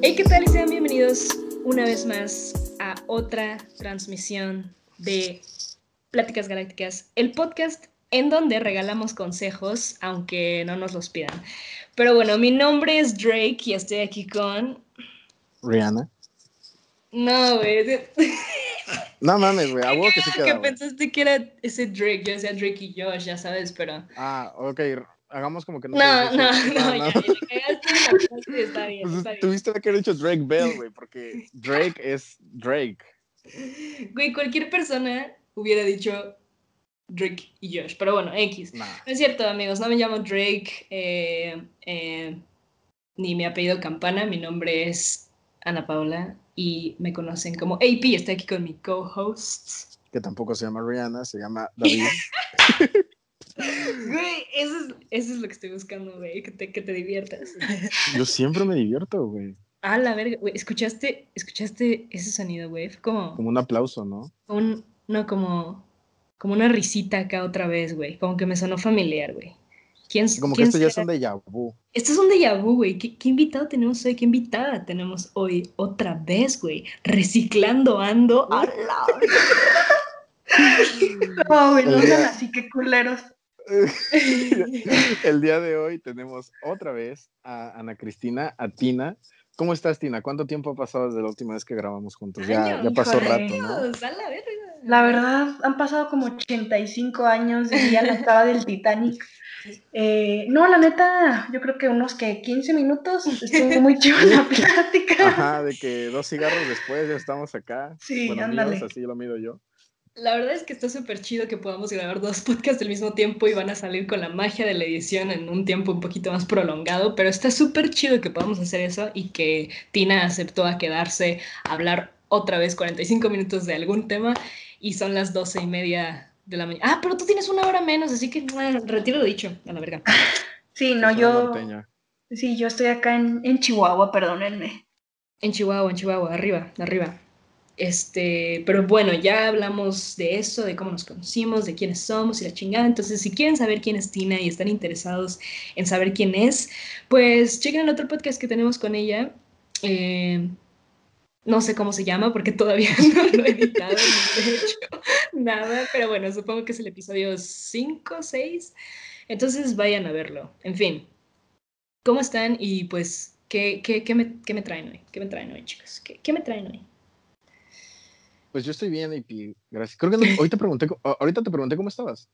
Hey, ¿qué tal? Y sean bienvenidos una vez más a otra transmisión de Pláticas Galácticas, el podcast en donde regalamos consejos, aunque no nos los pidan. Pero bueno, mi nombre es Drake y estoy aquí con... Rihanna. No, güey. No mames, güey, a vos que se queda. que pensaste que era ese Drake, yo decía Drake y Josh, ya sabes, pero... Ah, ok, hagamos como que no. No, no, eso. no, ya, ya le está bien, Pues está bien. tuviste que haber dicho Drake Bell, güey, porque Drake es Drake. Güey, cualquier persona hubiera dicho Drake y Josh, pero bueno, X. Nah. No es cierto, amigos, no me llamo Drake, eh, eh, ni mi apellido Campana, mi nombre es Ana Paula y me conocen como AP, estoy aquí con mi co-host. Que tampoco se llama Rihanna, se llama David. Güey, eso es, eso es lo que estoy buscando, güey, que te, que te diviertas. Yo siempre me divierto, güey. Ah, la verga, güey, ¿escuchaste, ¿escuchaste ese sonido, güey? Fue como... Como un aplauso, ¿no? un, no, como, como una risita acá otra vez, güey. Como que me sonó familiar, güey. ¿Quién, Como que quién esto ya es un déjà vu. Esto es un déjà vu, güey. ¿Qué, qué invitado tenemos hoy? ¿Qué invitada tenemos hoy? Otra vez, güey. Reciclando ando. ¡A la No, güey, no sean así, qué culeros. El día de hoy tenemos otra vez a Ana Cristina, a Tina. ¿Cómo estás, Tina? ¿Cuánto tiempo ha pasado desde la última vez que grabamos juntos? Ya, pasó híjole. rato, ¿no? La verdad, han pasado como 85 años y ya la estaba del Titanic. Eh, no, la neta, yo creo que unos que 15 minutos estuvo muy chido la plática. Ajá, de que dos cigarros después ya estamos acá. Sí, bueno, ándale. míos, así lo mido yo. La verdad es que está súper chido que podamos grabar dos podcasts al mismo tiempo y van a salir con la magia de la edición en un tiempo un poquito más prolongado, pero está súper chido que podamos hacer eso y que Tina aceptó a quedarse a hablar otra vez 45 minutos de algún tema y son las doce y media de la mañana. Ah, pero tú tienes una hora menos, así que bueno, retiro lo dicho, a la verga. Sí, no, yo, sí, yo estoy acá en, en Chihuahua, perdónenme. En Chihuahua, en Chihuahua, arriba, arriba. Este, pero bueno, ya hablamos de eso, de cómo nos conocimos, de quiénes somos y la chingada. Entonces, si quieren saber quién es Tina y están interesados en saber quién es, pues chequen el otro podcast que tenemos con ella. Eh, no sé cómo se llama porque todavía no lo he editado, ni he hecho nada, pero bueno, supongo que es el episodio 5 o 6. Entonces, vayan a verlo. En fin, ¿cómo están? Y pues, ¿qué, qué, qué me, qué me traen hoy? ¿Qué me traen hoy, chicos? ¿Qué, qué me traen hoy? Pues yo estoy bien, y gracias. Creo que no- te pregunté, ahorita te pregunté cómo estabas.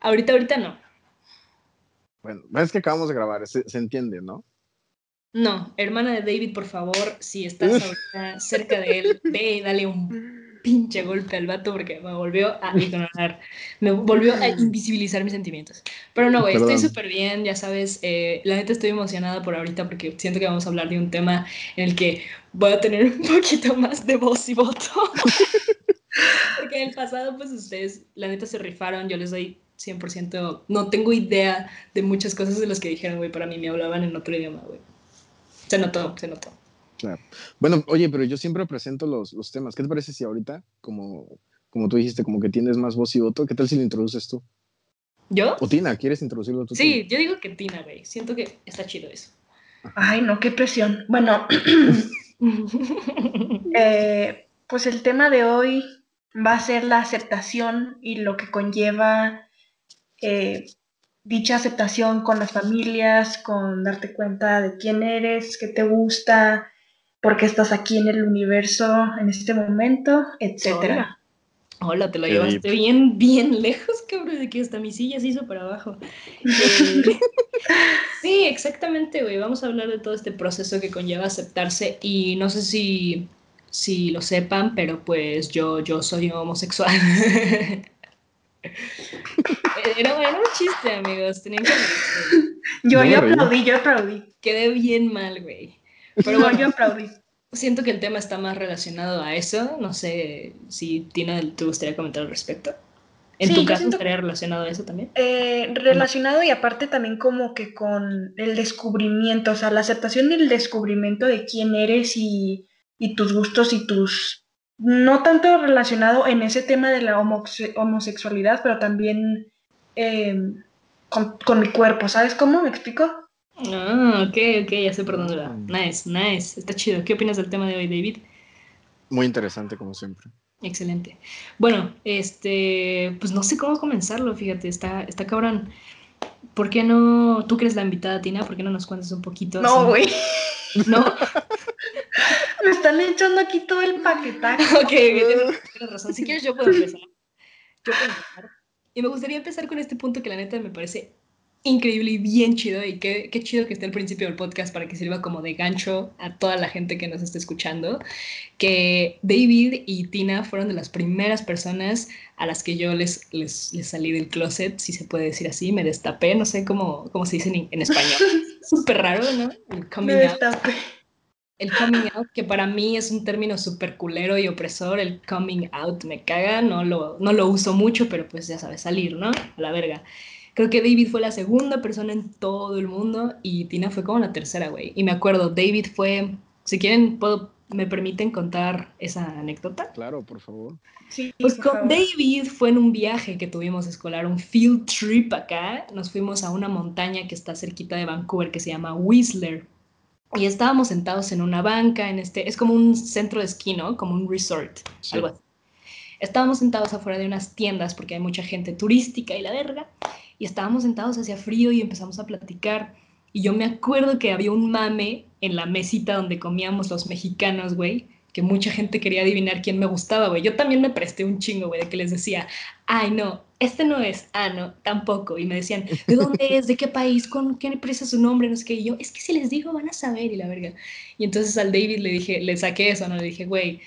Ahorita, ahorita no. Bueno, es que acabamos de grabar, se, se entiende, ¿no? No, hermana de David, por favor, si estás ahorita cerca de él, ve y dale un pinche golpe al vato porque me volvió a ignorar, me volvió a invisibilizar mis sentimientos. Pero no, güey, estoy súper bien, ya sabes, eh, la neta estoy emocionada por ahorita porque siento que vamos a hablar de un tema en el que voy a tener un poquito más de voz y voto. porque en el pasado, pues ustedes, la neta, se rifaron, yo les doy 100%, no tengo idea de muchas cosas de las que dijeron, güey, para mí me hablaban en otro idioma, güey. Se notó, se notó. Claro. Bueno, oye, pero yo siempre presento los, los temas. ¿Qué te parece si ahorita, como, como tú dijiste, como que tienes más voz y voto, qué tal si lo introduces tú? ¿Yo? O Tina, ¿quieres introducirlo tú? Sí, yo digo que Tina, güey. Siento que está chido eso. Ay, no, qué presión. Bueno, eh, pues el tema de hoy va a ser la aceptación y lo que conlleva eh, dicha aceptación con las familias, con darte cuenta de quién eres, qué te gusta, por qué estás aquí en el universo en este momento, etcétera. Hola, te lo Qué llevaste deep. bien, bien lejos, cabrón, de que hasta mi silla se hizo para abajo. Eh, sí, exactamente, güey. Vamos a hablar de todo este proceso que conlleva aceptarse y no sé si, si lo sepan, pero pues yo, yo soy homosexual. Era, era un chiste, amigos. Tenían que. Yo, No yo aplaudí, yo aplaudí. Quedé bien mal, güey. Pero bueno, yo aplaudí. Siento que el tema está más relacionado a eso. No sé si Tina te gustaría comentar al respecto. En Sí, tu caso siento- estaría relacionado a eso también. Eh, relacionado y aparte también como que con el descubrimiento, o sea, la aceptación y el descubrimiento de quién eres y, y tus gustos y tus... No tanto relacionado en ese tema de la homosexualidad, pero también eh, con, con mi cuerpo, ¿sabes cómo? ¿Me explico? Ah, ok, ok, ya sé por dónde va. Nice, nice. Está chido. ¿Qué opinas del tema de hoy, David? Muy interesante, como siempre. Excelente. Bueno, este, pues no sé cómo comenzarlo, fíjate, está, está cabrón. ¿Por qué no, tú que eres la invitada, Tina, por qué no nos cuentas un poquito? No, güey. No. Me están echando aquí todo el paquetaje. ok, tienes, tienes razón. Si quieres, yo puedo empezar. Yo puedo empezar. Y me gustaría empezar con este punto que la neta me parece increíble y bien chido y qué, qué, chido que esté al principio del podcast para que sirva como de gancho a toda la gente que nos está escuchando, que David y Tina fueron de las primeras personas a las que yo les, les, les salí del closet, si se puede decir así, me destapé, no sé cómo, cómo se dice en, en español. Súper raro, ¿no? El coming me destapé. Out. El coming out, que para mí es un término súper culero y opresor, el coming out me caga, no lo, no lo uso mucho, pero pues ya sabes, salir, ¿no? A la verga. Creo que David fue la segunda persona en todo el mundo y Tina fue como la tercera, güey. Y me acuerdo, David fue, si quieren, puedo, me permiten contar esa anécdota. Claro, por favor. Sí, pues con favor. David fue en un viaje que tuvimos escolar, un field trip acá. Nos fuimos a una montaña que está cerquita de Vancouver que se llama Whistler. Y estábamos sentados en una banca, en este, es como un centro de esquí, ¿no? Como un resort, sí. algo así. Estábamos sentados afuera de unas tiendas porque hay mucha gente turística y la verga y estábamos sentados hacia frío y empezamos a platicar. Y yo me acuerdo que había un mame en la mesita donde comíamos los mexicanos, güey, que mucha gente quería adivinar quién me gustaba, güey. Yo también me presté un chingo, güey, de que les decía, ay, no, este no es, ah, no, tampoco. Y me decían, ¿de dónde es? ¿De qué país? ¿Con qué empresa su nombre? No sé qué. Y yo, es que si les digo, van a saber, y la verga. Y entonces al David le dije, le saqué eso, ¿no? Le dije, güey,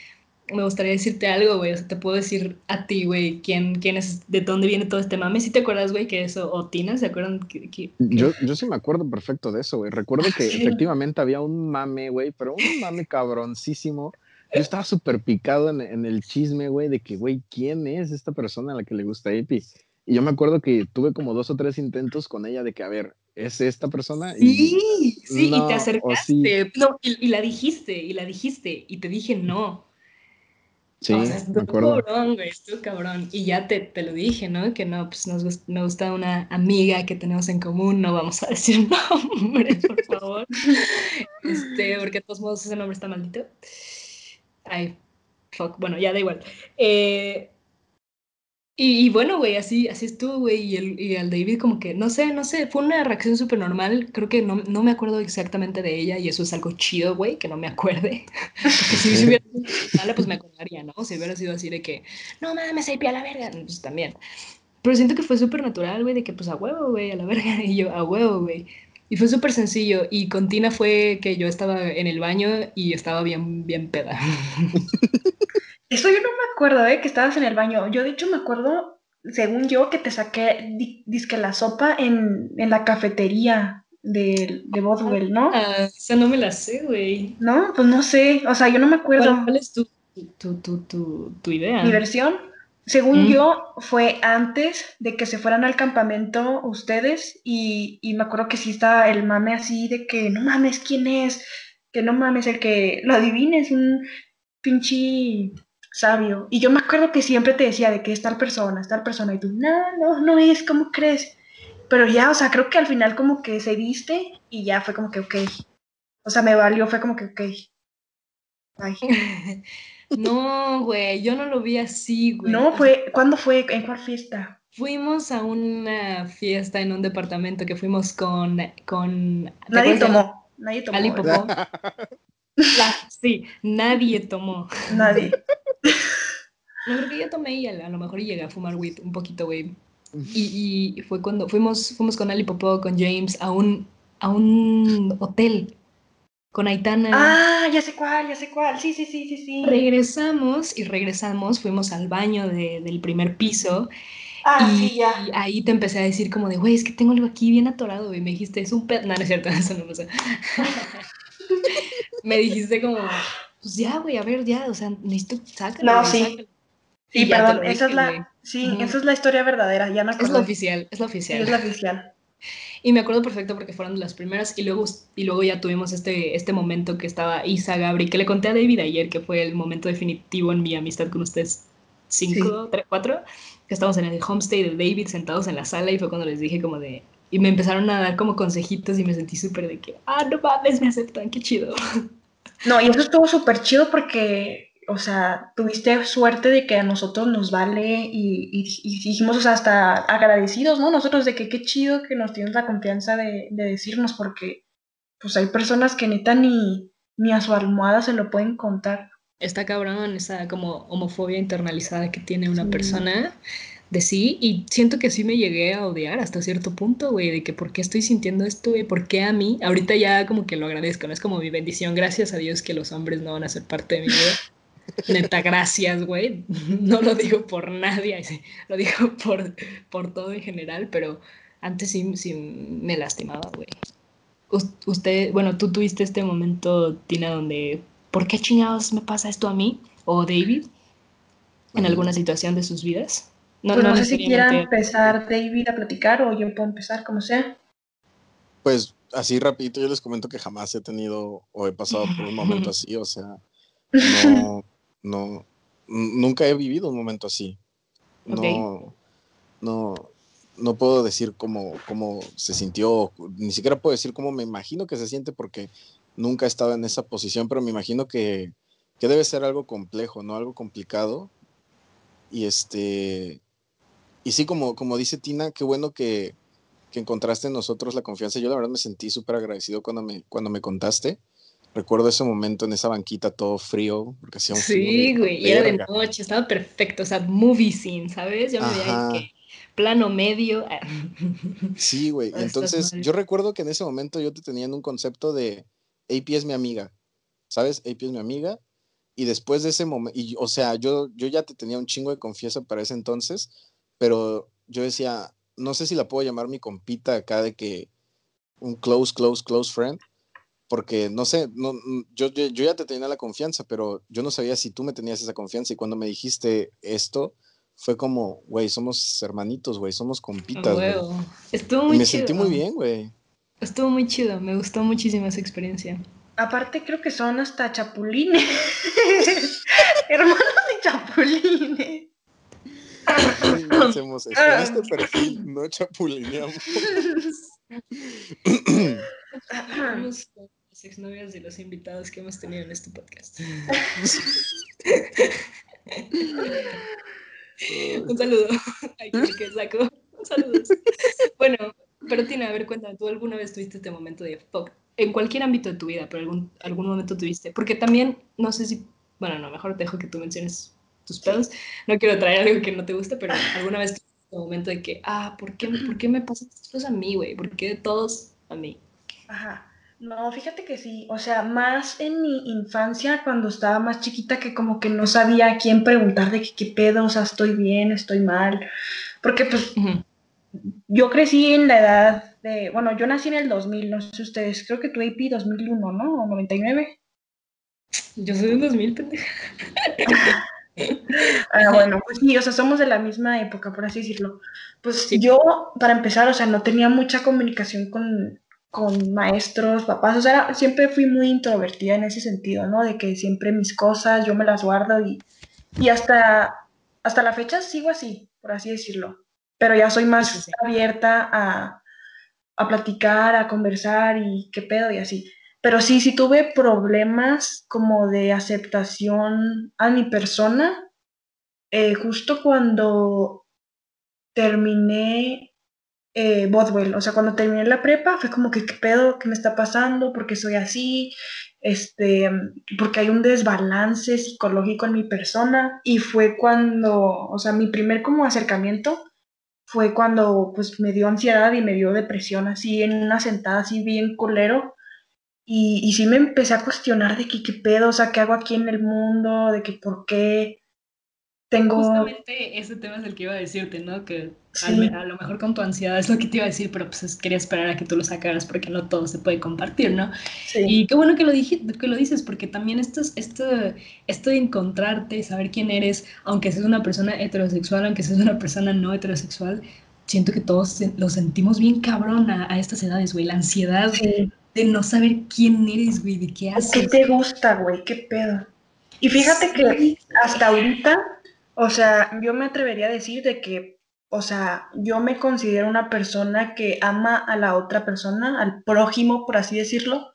me gustaría decirte algo, güey. O sea, te puedo decir a ti, güey, quién, quién es, de dónde viene todo este mame. ¿Sí te acuerdas, güey, que eso, o Tina, ¿se acuerdan? Que, que, yo, yo sí me acuerdo perfecto de eso, güey. Recuerdo que sí. efectivamente había un mame, güey, pero un mame cabroncísimo. Yo estaba súper picado en, en, el chisme, güey, de que, güey, ¿quién es esta persona a la que le gusta Epi? Y yo me acuerdo que tuve como dos o tres intentos con ella de que, a ver, ¿es esta persona? Sí, y, sí, no, y te acercaste. Sí. No, y, y la dijiste, y la dijiste, y te dije no. Sí, o sea, me acuerdo. cabrón, güey, estuvo cabrón. Y ya te, te, lo dije, ¿no? Que no, pues nos me gusta una amiga que tenemos en común, no vamos a decir nombres, por favor. este, porque de todos modos ese nombre está maldito. Ay, fuck, bueno, ya da igual. Eh, y, y, bueno, güey, así, así estuvo, güey, y, el, y al David como que, no sé, no sé, fue una reacción súper normal, creo que no, no, me acuerdo exactamente de ella, y eso es algo chido, güey, que no me acuerde, porque si, si hubiera sido mala, pues me acordaría, ¿no? Si hubiera sido así de que, no mames, ahí a la verga, pues también. Pero siento que fue súper natural, güey, de que pues a huevo, güey, a la verga, y yo, a huevo, güey. Y fue súper sencillo, y con Tina fue que yo estaba en el baño y estaba bien, bien peda. Eso yo no me acuerdo, ¿eh? Que estabas en el baño. Yo, de hecho, me acuerdo, según yo, que te saqué di, disque la sopa en, en la cafetería de, de Bodwell, ¿no? Ah, esa no me la sé, güey. No, pues no sé. O sea, yo no me acuerdo. ¿Cuál, cuál es tu, tu, tu, tu, tu idea? Mi versión. Según mm. yo, fue antes de que se fueran al campamento ustedes y, y me acuerdo que sí estaba el mame así de que no mames, ¿quién es? Que no mames, el que lo adivines, un pinche sabio. Y yo me acuerdo que siempre te decía de que es tal persona, es tal persona, y tú, no, no, no es, ¿cómo crees? Pero ya, o sea, creo que al final como que se viste y ya fue como que, ok. O sea, me valió, fue como que, ok. Ay. no, güey, yo no lo vi así, güey. No, fue, ¿cuándo fue? ¿En cuál fiesta? Fuimos a una fiesta en un departamento que fuimos con... con Nadie tomó, nadie tomó. La, sí, nadie tomó. Nadie. No creo que yo tomé y a, lo mejor llegué a fumar weed un poquito, güey. Y, y, fue cuando fuimos, fuimos con Ali Popó, con James, a un, a un hotel con Aitana. Ah, ya sé cuál, ya sé cuál. Sí, sí, sí, sí, sí. Regresamos y regresamos, fuimos al baño de, del primer piso. Ah, y, sí, ya. y ahí te empecé a decir como de, güey, es que tengo algo aquí bien atorado, y me dijiste, es un pedo. No, no es cierto, eso no pasa. Me dijiste como, pues ya, güey, a ver, ya, o sea, necesito, sácalo. No, sí. Sácalo. Sí, perdón, esa es la, sí, uh -huh. esa es la historia verdadera, ya me acuerdo. Es la oficial, es la oficial. Sí, es la oficial. Y me acuerdo perfecto porque fueron las primeras y luego, y luego ya tuvimos este, este momento que estaba Isa Gabri, que le conté a David ayer, que fue el momento definitivo en mi amistad con ustedes, cinco, sí. tres, cuatro, que estábamos en el homestay de David sentados en la sala y fue cuando les dije como de, y me empezaron a dar como consejitos y me sentí súper de que, ah, no mames, me aceptan, qué chido. No, y eso estuvo súper chido porque, o sea, tuviste suerte de que a nosotros nos vale y, y, dijimos, o sea, hasta agradecidos, ¿no? Nosotros de que qué chido que nos tienes la confianza de, de decirnos porque, pues hay personas que neta ni, ni a su almohada se lo pueden contar. Está cabrón esa como homofobia internalizada que tiene una persona de sí y siento que sí me llegué a odiar hasta cierto punto, güey, de que por qué estoy sintiendo esto, güey, por qué a mí. Ahorita ya como que lo agradezco, no es como mi bendición, gracias a Dios que los hombres no van a ser parte de mi vida. Neta, gracias, güey. No lo digo por nadie, lo digo por, por todo en general, pero antes sí, sí me lastimaba, güey. Usted, bueno, tú tuviste este momento, Tina, donde, ¿por qué chingados me pasa esto a mí? O David, en alguna situación de sus vidas. No, pues no, sé si quiera empezar David a platicar o yo puedo empezar, como sea. Pues así rapidito yo les comento que jamás he tenido o he pasado por un momento así, o sea, no, no, nunca he vivido un momento así. No, no, no puedo decir cómo, cómo se sintió, ni siquiera puedo decir cómo me imagino que se siente porque nunca he estado en esa posición, pero me imagino que, que debe ser algo complejo, ¿no? Algo complicado. Y este, y sí, como, como dice Tina, qué bueno que, que encontraste en nosotros la confianza. Yo la verdad me sentí súper agradecido cuando me, cuando me contaste. Recuerdo ese momento en esa banquita todo frío, porque hacía un Sí, güey, y era de noche, estaba perfecto, o sea, movie scene, ¿sabes? Yo me veía que plano medio. Sí, güey. Entonces, yo recuerdo que en ese momento yo te tenía en un concepto de AP es mi amiga, ¿sabes? AP es mi amiga. Y después de ese momento, o sea, yo, yo ya te tenía un chingo de confianza para ese entonces, pero yo decía, no sé si la puedo llamar mi compita acá de que un close, close, close friend, porque no sé, no, yo, yo, ya te tenía la confianza, pero yo no sabía si tú me tenías esa confianza y cuando me dijiste esto, fue como, güey, somos hermanitos, güey, somos compitas, güey. Estuvo muy y me sentí muy bien, güey. Estuvo muy chido, me gustó muchísimo esa experiencia. Aparte creo que son hasta chapulines. Hermanos de chapulines hacemos eso. En este perfil no chapulineamos. Vamos con las exnovias de los invitados que hemos tenido en este podcast. Un saludo. Ay, que saco. Un saludo. Bueno, pero Tina, a ver, cuéntame, ¿tú alguna vez tuviste este momento de fuck? En cualquier ámbito de tu vida, pero algún, algún momento tuviste. Porque también, no sé si, bueno, no, mejor te dejo que tú menciones tus pedos. No quiero traer algo que no te guste, pero alguna vez tuve un momento de que, ah, ¿por qué, ¿por qué me pasan estas cosas a mí, güey? ¿Por qué de todos a mí? Ajá. No, fíjate que sí, o sea, más en mi infancia, cuando estaba más chiquita, que como que no sabía a quién preguntar de qué pedo, o sea, estoy bien, estoy mal, porque pues yo crecí en la edad de, bueno, yo nací en el 2000, no sé ustedes, creo que tu AP 2001, ¿no? O 99. Yo soy en 2000, pendeja. ah, bueno, pues sí, o sea, somos de la misma época, por así decirlo. Pues yo, para empezar, o sea, no tenía mucha comunicación con, con maestros, papás, o sea, siempre fui muy introvertida en ese sentido, ¿no? De que siempre mis cosas yo me las guardo y, y hasta, hasta la fecha sigo así, por así decirlo. Pero ya soy más abierta a, a platicar, a conversar y qué pedo y así. Pero sí, sí tuve problemas como de aceptación a mi persona. Eh, justo cuando terminé eh, Bodwell, o sea, cuando terminé la prepa, fue como que, ¿qué pedo? ¿Qué me está pasando? ¿Por qué soy así? Este, porque hay un desbalance psicológico en mi persona. Y fue cuando, o sea, mi primer como acercamiento fue cuando pues me dio ansiedad y me dio depresión así en una sentada así bien colero y, y sí me empecé a cuestionar de que qué pedo, o sea, qué hago aquí en el mundo, de que por qué tengo... Justamente ese tema es el que iba a decirte, ¿no? Que a, lo mejor con tu ansiedad es lo que te iba a decir, pero pues quería esperar a que tú lo sacaras porque no todo se puede compartir, ¿no? Y qué bueno que lo, que lo dices, porque también esto, esto, esto de encontrarte, saber quién eres, aunque seas una persona heterosexual, aunque seas una persona no heterosexual, siento que todos lo sentimos bien cabrón a, a estas edades, güey, la ansiedad de no saber quién eres, güey, de qué haces. ¿Qué te gusta, güey? ¿Qué pedo? Y fíjate que hasta ahorita, o sea, yo me atrevería a decir de que o sea, yo me considero una persona que ama a la otra persona, al prójimo, por así decirlo,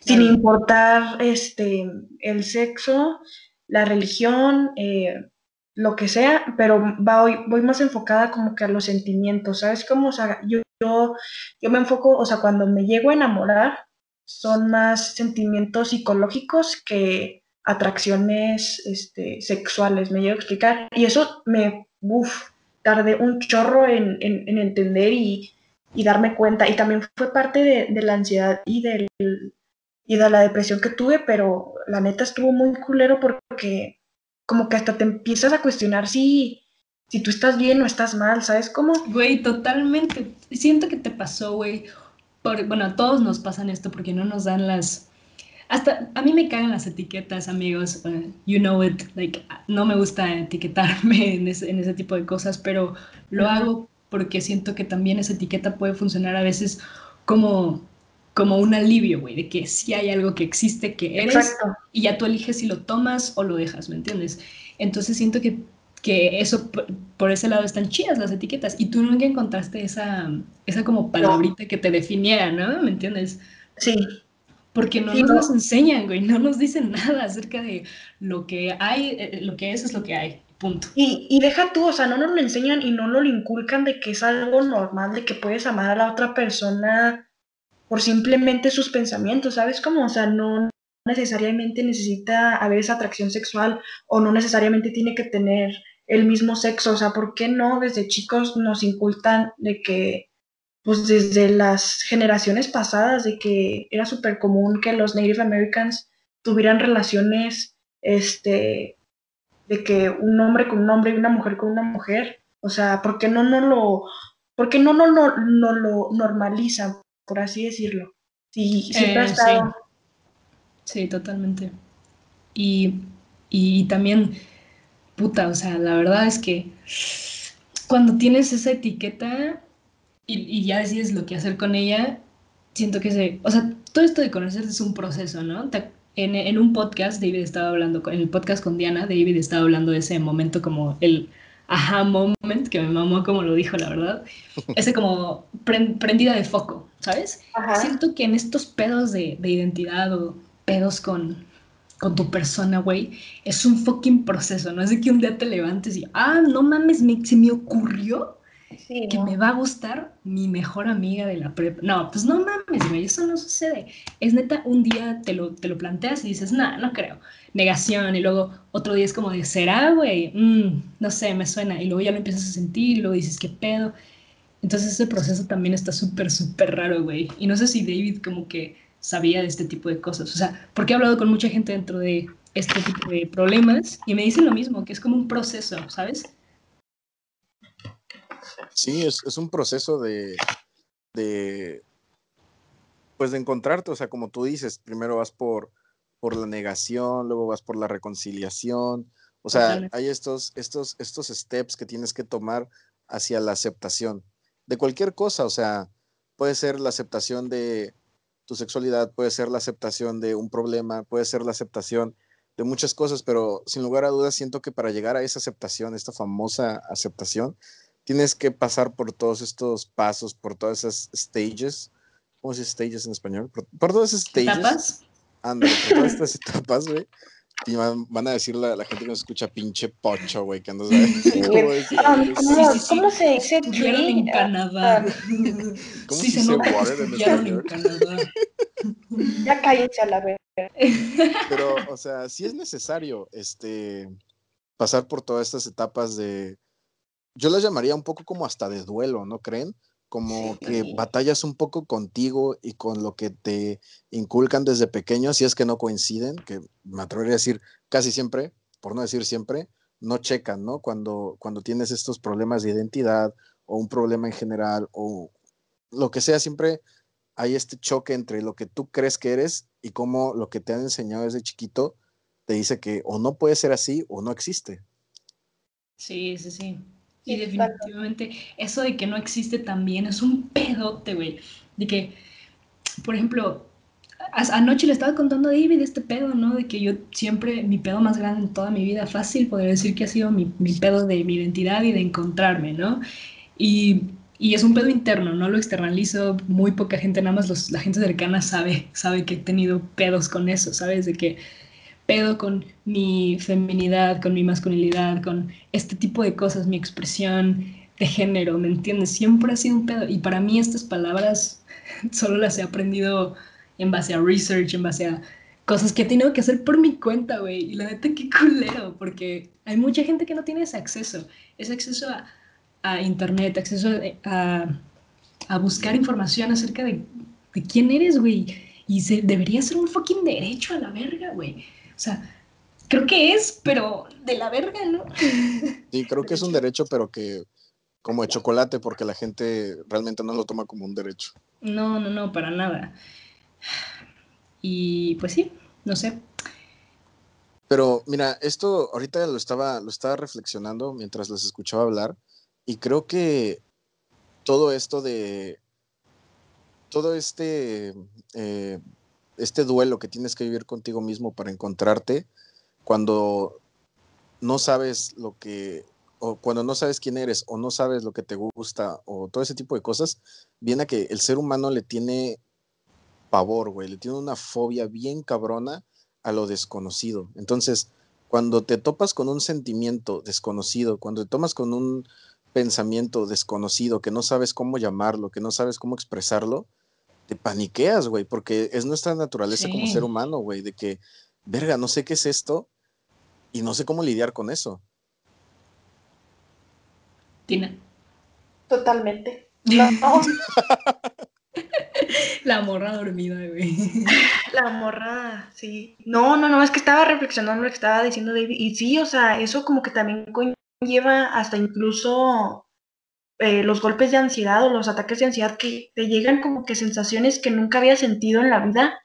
sin importar este, el sexo, la religión, eh, lo que sea, pero voy, más enfocada como que a los sentimientos, ¿sabes? Como, o sea, yo, yo, yo me enfoco, o sea, cuando me llego a enamorar, son más sentimientos psicológicos que atracciones este, sexuales, me llevo a explicar. Y eso me, uff, tardé un chorro en, entender y, darme cuenta. Y también fue parte de, la ansiedad y, del, y de la depresión que tuve, pero la neta estuvo muy culero porque como que hasta te empiezas a cuestionar si, si tú estás bien o estás mal, ¿sabes cómo? Güey, totalmente. Siento que te pasó, güey. bueno, a todos nos pasan esto porque no nos dan las hasta a mí me cagan las etiquetas, amigos. Uh, you know it. Like, no me gusta etiquetarme en ese, en ese tipo de cosas, pero lo hago porque siento que también esa etiqueta puede funcionar a veces como, como un alivio, güey, de que sí hay algo que existe, que eres, y ya tú eliges si lo tomas o lo dejas, ¿me entiendes? Entonces siento que, que eso, por ese lado están chidas las etiquetas, y tú nunca encontraste esa, esa como palabrita que te definiera, ¿no? ¿Me entiendes? Sí. Porque no nos enseñan, güey, no nos dicen nada acerca de lo que hay, eh, eh, lo que es es lo que hay, punto. Y, y deja tú, o sea, no nos lo enseñan y no nos lo inculcan de que es algo normal, de que puedes amar a la otra persona por simplemente sus pensamientos, ¿sabes cómo? O sea, no necesariamente necesita haber esa atracción sexual o no necesariamente tiene que tener el mismo sexo, o sea, ¿por qué no desde chicos nos incultan de que pues desde las generaciones pasadas de que era súper común que los Native Americans tuvieran relaciones, este, de que un hombre con un hombre y una mujer con una mujer, o sea, ¿por qué no, no lo, por qué no, no, no, no lo normalizan, por así decirlo? Sí, siempre ha eh, estado... Sí. totalmente. Y, y también, puta, o sea, la verdad es que cuando tienes esa etiqueta, y, ya decides lo que hacer con ella, siento que se, o sea, todo esto de conocerse es un proceso, ¿no? En, en, un podcast, David estaba hablando, en el podcast con Diana, David estaba hablando de ese momento como el aha moment, que me mamó como lo dijo, la verdad, ese como prendida de foco, ¿sabes? Siento que en estos pedos de, de identidad o pedos con, con tu persona, güey, es un fucking proceso, no es de que un día te levantes y, ah, no mames, me, se me ocurrió que me va a gustar mi mejor amiga de la prepa. No, pues no mames, güey, eso no sucede. Es neta, un día te lo, te lo planteas y dices, no, no creo. Negación, y luego otro día es como de, ¿será, güey? Mm, no sé, me suena. Y luego ya lo empiezas a sentir y luego dices, ¿qué pedo? Entonces ese proceso también está súper, súper raro, güey. Y no sé si David como que sabía de este tipo de cosas. O sea, porque he hablado con mucha gente dentro de este tipo de problemas y me dicen lo mismo, que es como un proceso, ¿sabes? Sí, es, es un proceso de, de, pues de encontrarte, o sea, como tú dices, primero vas por, por la negación, luego vas por la reconciliación, o sea, hay estos, estos, estos steps que tienes que tomar hacia la aceptación de cualquier cosa, o sea, puede ser la aceptación de tu sexualidad, puede ser la aceptación de un problema, puede ser la aceptación de muchas cosas, pero sin lugar a dudas siento que para llegar a esa aceptación, esta famosa aceptación, tienes que pasar por todos estos pasos, por todas esas stages. ¿Cómo se dice stages en español? Por, todas esas stages. ¿Etapas? Ándale, por todas estas etapas, güey. Y van, a decir la, la, gente que nos escucha pinche pocho, güey, que no sabe cómo ¿Cómo, ¿Cómo, se dice en Canadá. ¿Cómo se dice water en español? Ya cállense a la verga. Pero, o sea, sí es necesario este, pasar por todas estas etapas de, yo las llamaría un poco como hasta de duelo, ¿no creen? Como que batallas un poco contigo y con lo que te inculcan desde pequeño, si es que no coinciden, que me atrevería a decir casi siempre, por no decir siempre, no checan, ¿no? Cuando, cuando tienes estos problemas de identidad o un problema en general o lo que sea, siempre hay este choque entre lo que tú crees que eres y cómo lo que te han enseñado desde chiquito te dice que o no puede ser así o no existe. Sí, sí, sí. Y definitivamente eso de que no existe también es un pedote, güey. De que, por ejemplo, anoche le estaba contando a David este pedo, ¿no? De que yo siempre, mi pedo más grande en toda mi vida, fácil, podría decir que ha sido mi, mi pedo de mi identidad y de encontrarme, ¿no? Y, y, es un pedo interno, no lo externalizo, muy poca gente, nada más los, la gente cercana sabe, sabe que he tenido pedos con eso, ¿sabes? De que pedo con mi feminidad, con mi masculinidad, con este tipo de cosas, mi expresión de género, ¿me entiendes? Siempre ha sido un pedo. Y para mí estas palabras solo las he aprendido en base a research, en base a cosas que he tenido que hacer por mi cuenta, güey. Y la neta, qué culero, porque hay mucha gente que no tiene ese acceso, ese acceso a, a internet, acceso a, a, buscar información acerca de, de quién eres, güey. Y se, debería ser un fucking derecho a la verga, güey. O sea, creo que es, pero de la verga, ¿no? Sí, creo que es un derecho, pero que como de chocolate, porque la gente realmente no lo toma como un derecho. No, no, no, para nada. Y pues sí, no sé. Pero mira, esto ahorita lo estaba, lo estaba reflexionando mientras les escuchaba hablar y creo que todo esto de, todo este, eh, este duelo que tienes que vivir contigo mismo para encontrarte cuando no sabes lo que, o cuando no sabes quién eres, o no sabes lo que te gusta, o todo ese tipo de cosas, viene a que el ser humano le tiene pavor, güey, le tiene una fobia bien cabrona a lo desconocido. Entonces, cuando te topas con un sentimiento desconocido, cuando te tomas con un pensamiento desconocido que no sabes cómo llamarlo, que no sabes cómo expresarlo, te paniqueas, güey, porque es nuestra naturaleza como ser humano, güey, de que, verga, no sé qué es esto y no sé cómo lidiar con eso. Tina. Totalmente. La morra dormida, güey. La morra, sí. No, no, no, es que estaba reflexionando lo que estaba diciendo David. Y sí, o sea, eso como que también conlleva hasta incluso eh, los golpes de ansiedad o los ataques de ansiedad que te llegan como que sensaciones que nunca había sentido en la vida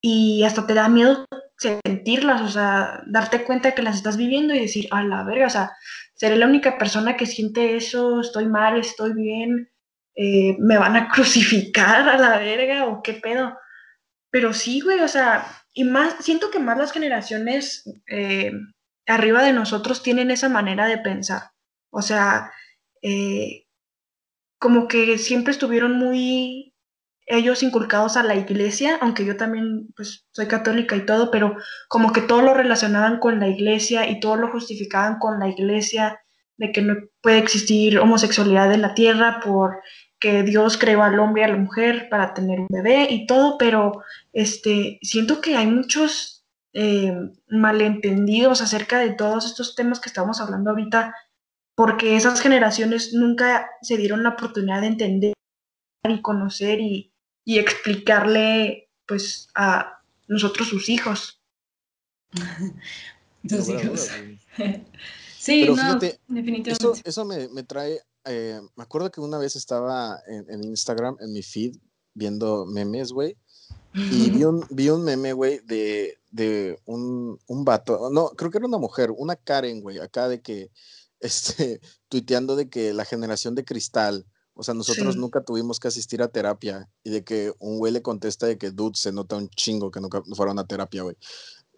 y hasta te da miedo sentirlas, o sea, darte cuenta que las estás viviendo y decir, a la verga, o sea, seré la única persona que siente eso, estoy mal, estoy bien, eh, me van a crucificar a la verga o qué pedo. Pero sí, güey, o sea, y más, siento que más las generaciones eh, arriba de nosotros tienen esa manera de pensar. O sea, eh, como que siempre estuvieron muy ellos inculcados a la iglesia, aunque yo también pues soy católica y todo, pero como que todo lo relacionaban con la iglesia y todo lo justificaban con la iglesia de que no puede existir homosexualidad en la tierra por que Dios creó al hombre y a la mujer para tener un bebé y todo, pero este, siento que hay muchos eh, malentendidos acerca de todos estos temas que estamos hablando ahorita, porque esas generaciones nunca se dieron la oportunidad de entender y conocer y, y explicarle pues a nosotros sus hijos. sus hijos. sí, no, definitivamente. Eso, eso me, me trae eh, me acuerdo que una vez estaba en, Instagram, en mi feed, viendo memes, güey. Y vi un, vi un meme, güey, de, de un, un, vato. No, creo que era una mujer, una Karen, güey, acá de que, este, tuiteando de que la generación de cristal, o sea, nosotros nunca tuvimos que asistir a terapia. Y de que un güey le contesta de que, dude, se nota un chingo que nunca fueron a terapia, güey.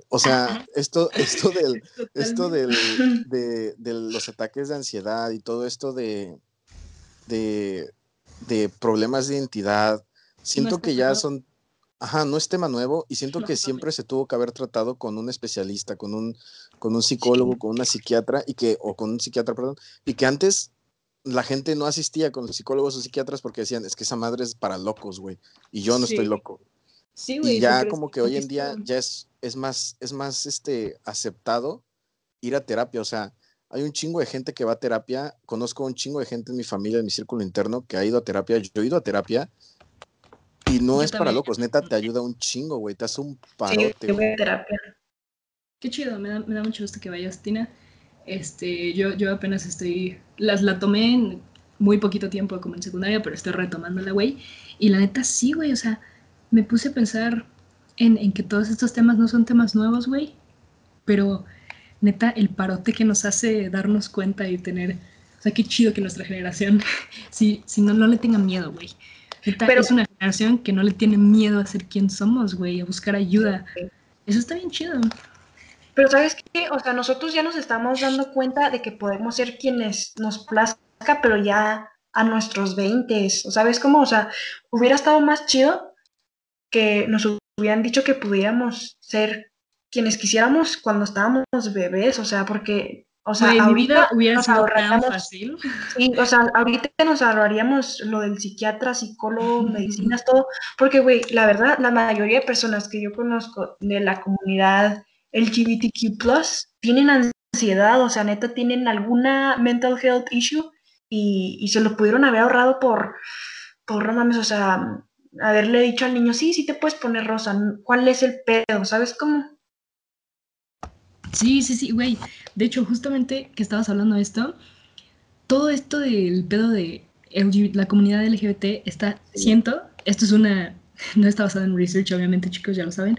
O sea, esto, esto, del, esto del, de, de, los ataques de ansiedad y todo esto de, de, de problemas de identidad, siento que ya son, ajá, no es tema nuevo y siento que siempre se tuvo que haber tratado con un especialista, con un, con un psicólogo, con una psiquiatra y que, o con un psiquiatra, perdón, y que antes la gente no asistía con los psicólogos o psiquiatras porque decían, es que esa madre es para locos, güey, y yo no estoy loco. y ya como que hoy en día ya es, es más, es más este, aceptado ir a terapia, o sea, hay un chingo de gente que va a terapia, conozco un chingo de gente en mi familia, en mi círculo interno, que ha ido a terapia, yo he ido a terapia, y no es para locos, neta, te ayuda un chingo, güey, te hace un parote. Sí, voy a terapia. Qué chido, me da, me da mucho gusto que vayas, Tina. Este, yo, yo apenas estoy, las la tomé en muy poquito tiempo como en secundaria, pero estoy retomándola, güey. Y la neta sí, güey, o sea, me puse a pensar en, en que todos estos temas no son temas nuevos, güey, pero neta, el parote que nos hace darnos cuenta y tener, o sea, qué chido que nuestra generación, si, si no, no le tenga miedo, güey. Pero, es una generación que no le tiene miedo a ser quien somos, güey, a buscar ayuda. Eso está bien chido. Pero sabes qué, o sea, nosotros ya nos estamos dando cuenta de que podemos ser quienes nos plazca, pero ya a nuestros 20, ¿sabes cómo? O sea, hubiera estado más chido que nos hubieran dicho que pudiéramos ser quienes quisiéramos cuando estábamos bebés, o sea, porque o sea, ahorita hubiera nos sido tan fácil. Sí, o sea, ahorita nos ahorraríamos lo del psiquiatra, psicólogo, medicinas, todo, porque, güey, la verdad, la mayoría de personas que yo conozco de la comunidad LGBTQ+, tienen ansiedad, o sea, neta, tienen alguna mental health issue y, y se lo pudieron haber ahorrado por, por, no mames, o sea, haberle dicho al niño, sí, sí te puedes poner rosa, ¿cuál es el pedo? ¿Sabes cómo? Sí, sí, sí, güey. De hecho, justamente que estabas hablando de esto, todo esto del pedo de la comunidad LGBT está, siento, esto es una, no está basado en research, obviamente, chicos, ya lo saben,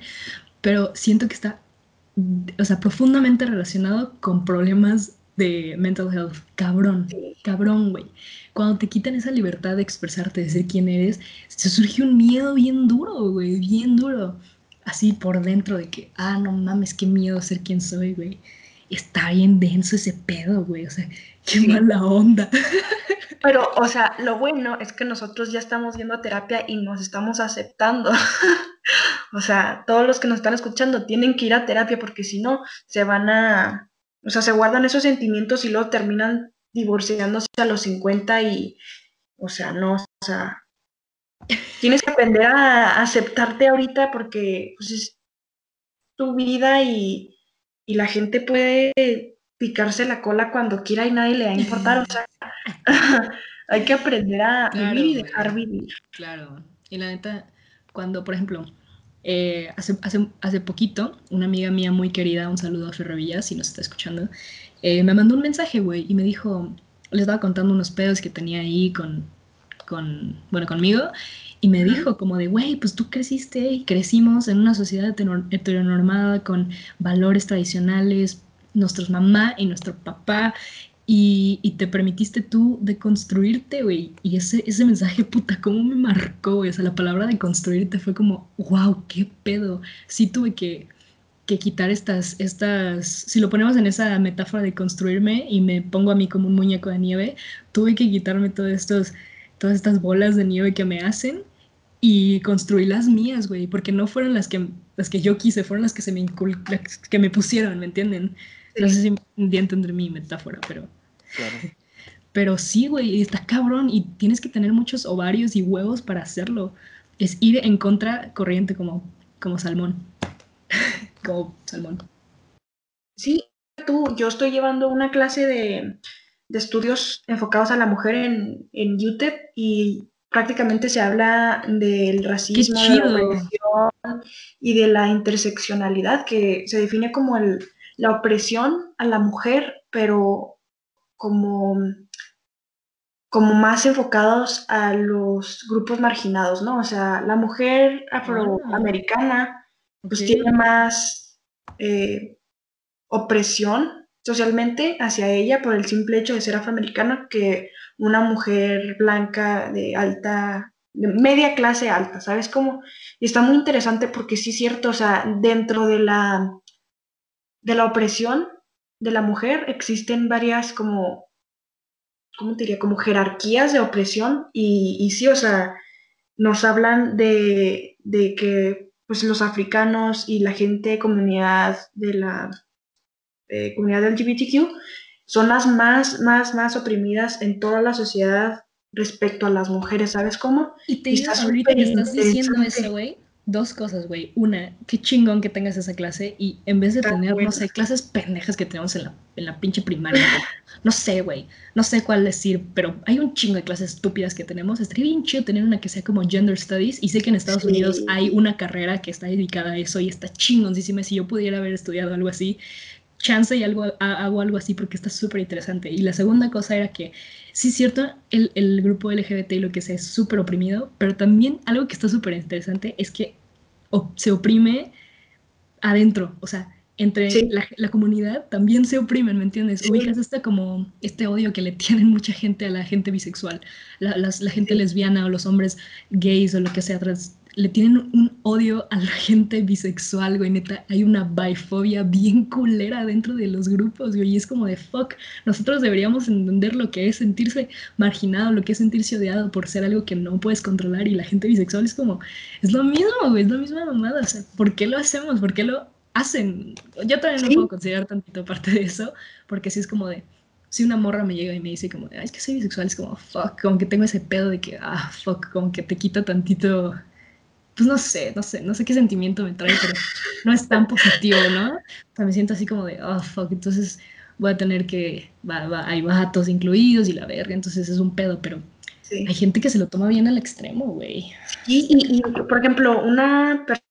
pero siento que está, o sea, profundamente relacionado con problemas de mental health. Cabrón, cabrón, güey. Cuando te quitan esa libertad de expresarte, de ser quien eres, se surge un miedo bien duro, güey, bien duro así por dentro de que, ah, no mames, qué miedo ser quien soy, güey. Está bien denso ese pedo, güey. O sea, qué mala onda. Pero, o sea, lo bueno es que nosotros ya estamos yendo a terapia y nos estamos aceptando. o sea, todos los que nos están escuchando tienen que ir a terapia porque si no, se van a, o sea, se guardan esos sentimientos y luego terminan divorciándose a los 50 y, o sea, no, o sea, tienes que aprender a aceptarte ahorita porque pues, es tu vida y, la gente puede picarse la cola cuando quiera y nadie le va a importar. O sea, hay que aprender a vivir y dejar vivir. Claro. Y la neta, cuando, por ejemplo, eh, hace, hace, hace, poquito, una amiga mía muy querida, un saludo a Ferrovilla, si nos está escuchando, eh, me mandó un mensaje, güey, y me dijo, le estaba contando unos pedos que tenía ahí con, con bueno, conmigo, y me dijo como de, güey, pues tú creciste y crecimos en una sociedad heteronormada con valores tradicionales, nuestros mamá y nuestro papá, y, y te permitiste tú deconstruirte, güey. Y ese, ese mensaje, puta, cómo me marcó, güey. O sea, la palabra de construirte fue como, wow, qué pedo. Sí tuve que, que quitar estas, estas, si lo ponemos en esa metáfora de construirme y me pongo a mí como un muñeco de nieve, tuve que quitarme todos estos, todas estas bolas de nieve que me hacen y construí las mías, güey, porque no fueron las que, las que yo quise, fueron las que se me que me pusieron, ¿me entienden? No sé si ya entender mi metáfora, pero... Claro. Pero sí, güey, está cabrón y tienes que tener muchos ovarios y huevos para hacerlo. Es ir en contra corriente como, como salmón. como salmón. Sí, tú, yo estoy llevando una clase de, de estudios enfocados a la mujer en, en UTEP y prácticamente se habla del racismo, de la opresión y de la interseccionalidad, que se define como el, la opresión a la mujer, pero como, como más enfocados a los grupos marginados, ¿no? O sea, la mujer afroamericana pues tiene más eh, opresión socialmente hacia ella por el simple hecho de ser afroamericana que una mujer blanca de alta, de media clase alta, ¿sabes cómo? Y está muy interesante porque sí es cierto, o sea, dentro de la, de la opresión de la mujer existen varias como, ¿cómo te diría? Como jerarquías de opresión y, y sí, o sea, nos hablan de, de que pues los africanos y la gente comunidad de la eh, comunidad LGBTQ son las más, más, más oprimidas en toda la sociedad respecto a las mujeres, ¿sabes cómo? Y te digo, ahorita que estás diciendo eso, güey, dos cosas, güey. Una, qué chingón que tengas esa clase y en vez de tener, no sé, clases pendejas que tenemos en la, en la pinche primaria, no sé, güey, no sé cuál decir, pero hay un chingo de clases estúpidas que tenemos. Estaría bien chido tener una que sea como Gender Studies y sé que en Estados Unidos hay una carrera que está dedicada a eso y está chingoncísima. Si yo pudiera haber estudiado algo así, chance y algo, hago algo así porque está súper interesante. Y la segunda cosa era que, sí es cierto, el, el grupo LGBT y lo que sea es súper oprimido, pero también algo que está súper interesante es que se oprime adentro, o sea, entre la, la, comunidad también se oprimen, ¿me entiendes? Ubicas este como este odio que le tienen mucha gente a la gente bisexual, la, la gente lesbiana o los hombres gays o lo que sea, trans, le tienen un odio a la gente bisexual, güey, neta, hay una bifobia bien culera dentro de los grupos, güey, y es como de fuck, nosotros deberíamos entender lo que es sentirse marginado, lo que es sentirse odiado por ser algo que no puedes controlar y la gente bisexual es como, es lo mismo, güey, es la misma mamada, o sea, ¿por qué lo hacemos? ¿Por qué lo hacen? Yo también no puedo considerar tantito parte de eso, porque sí es como de, si una morra me llega y me dice como, Ay, es que soy bisexual, es como, fuck, como que tengo ese pedo de que, ah, fuck, como que te quita tantito pues no sé, no sé, no sé qué sentimiento me trae, pero no es tan positivo, ¿no? O sea, me siento así como de, oh, fuck, entonces voy a tener que, va, va, hay vatos incluidos y la verga, entonces es un pedo, pero hay gente que se lo toma bien al extremo, güey. Y, y, y, por ejemplo, una persona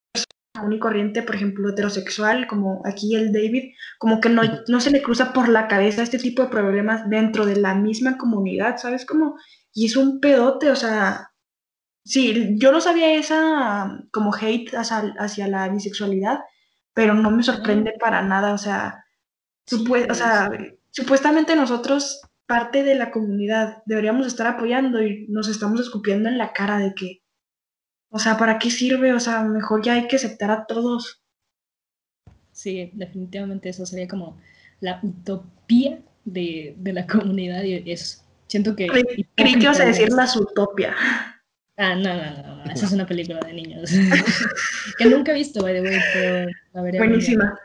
común y corriente, por ejemplo, heterosexual, como aquí el David, como que no, no se le cruza por la cabeza este tipo de problemas dentro de la misma comunidad, ¿sabes? Como, y es un pedote, o sea, Sí, yo no sabía esa como hate hacia, la bisexualidad, pero no me sorprende para nada, o sea, o sea, supuestamente nosotros, parte de la comunidad, deberíamos estar apoyando y nos estamos escupiendo en la cara de que, o sea, ¿para qué sirve? O sea, mejor ya hay que aceptar a todos. Sí, definitivamente eso sería como la utopía de, la comunidad y eso. Siento que... Creí, que ibas a decir la utopia. Ah, no, no, no, esa es una película de niños. que nunca he visto, by the way, pero la veré. Buenísima.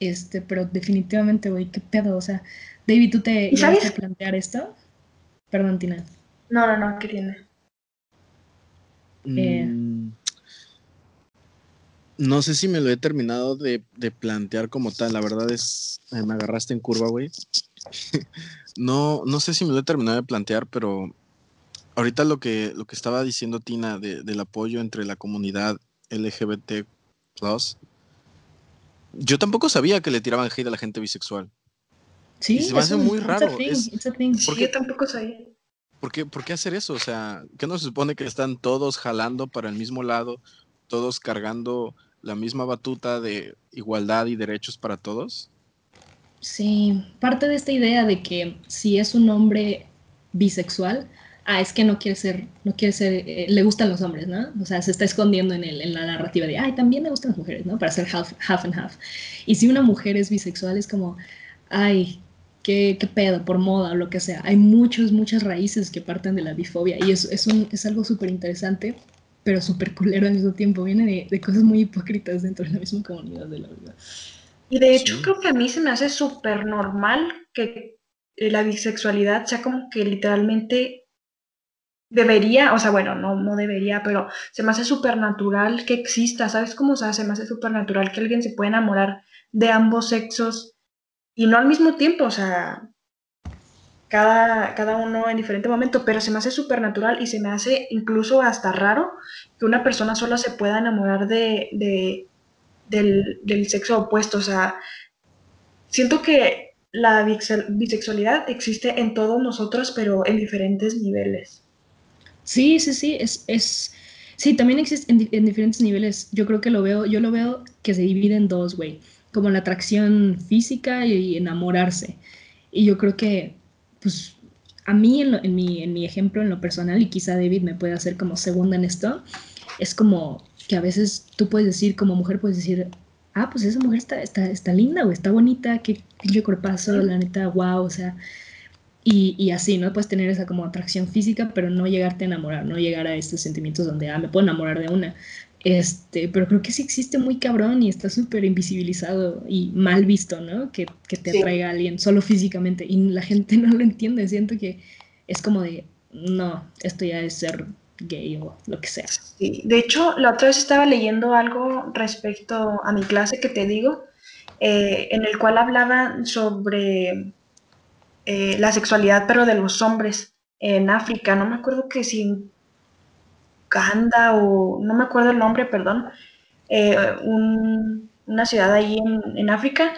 Este, pero definitivamente, güey, qué pedo, o sea, David, ¿tú te ibas a plantear esto? Perdón, Tina. No, no, no, ¿qué tiene? Eh. Mm, no sé si me lo he terminado de, de plantear como tal, la verdad es, eh, me agarraste en curva, güey. no, no sé si me lo he terminado de plantear, pero ahorita lo que, lo que estaba diciendo Tina del apoyo entre la comunidad LGBT, yo tampoco sabía que le tiraban hate a la gente bisexual. Sí, se me hace muy raro. ¿Por qué, tampoco sabía. ¿por qué, ¿Por qué hacer eso? O sea, ¿qué no se supone que están todos jalando para el mismo lado, todos cargando la misma batuta de igualdad y derechos para todos? Sí, parte de esta idea de que si es un hombre bisexual, ah, es que no quiere ser, no quiere ser, eh, le gustan los hombres, ¿no? O sea, se está escondiendo en, el, en la narrativa de, ay, también me gustan las mujeres, ¿no? Para ser half, half and half. Y si una mujer es bisexual, es como, ay, qué, qué pedo, por moda o lo que sea. Hay muchos, muchas raíces que parten de la bifobia y es, es, un, es algo súper interesante, pero súper culero al mismo tiempo. Viene de, de, cosas muy hipócritas dentro de la misma comunidad de la vida. Y de hecho, creo que a mí se me hace súper normal que la bisexualidad sea como que literalmente debería, o sea, bueno, no, no debería, pero se me hace súper natural que exista, ¿sabes cómo? O sea, se me hace súper natural que alguien se pueda enamorar de ambos sexos y no al mismo tiempo, o sea, cada, cada uno en diferente momento, pero se me hace súper natural y se me hace incluso hasta raro que una persona sola se pueda enamorar de, de del, del sexo opuesto, o sea, siento que la bisexualidad existe en todos nosotros, pero en diferentes niveles. Sí, sí, sí, es, es, sí, también existe en, diferentes niveles. Yo creo que lo veo, yo lo veo que se divide en dos, güey, como la atracción física y, enamorarse. Y yo creo que, pues, a mí en, en, mi, en mi ejemplo, en lo personal, y quizá David me puede hacer como segunda en esto, es como que a veces tú puedes decir, como mujer, puedes decir, ah, pues esa mujer está, está, está linda, o está bonita, qué pinche cuerpazo, la neta, wow, o sea, y, y, así, ¿no? Puedes tener esa como atracción física, pero no llegarte a enamorar, no llegar a estos sentimientos donde, ah, me puedo enamorar de una. Este, pero creo que sí existe muy cabrón y está súper invisibilizado y mal visto, ¿no? Que, que te atraiga a alguien solo físicamente y la gente no lo entiende. Siento que es como de, no, esto ya es ser gay o lo que sea. Sí, de hecho, la otra vez estaba leyendo algo respecto a mi clase que te digo, eh, en el cual hablaba sobre eh, la sexualidad, pero de los hombres en África. No me acuerdo que si en Uganda o no me acuerdo el nombre, perdón. Eh, una ciudad ahí en, África.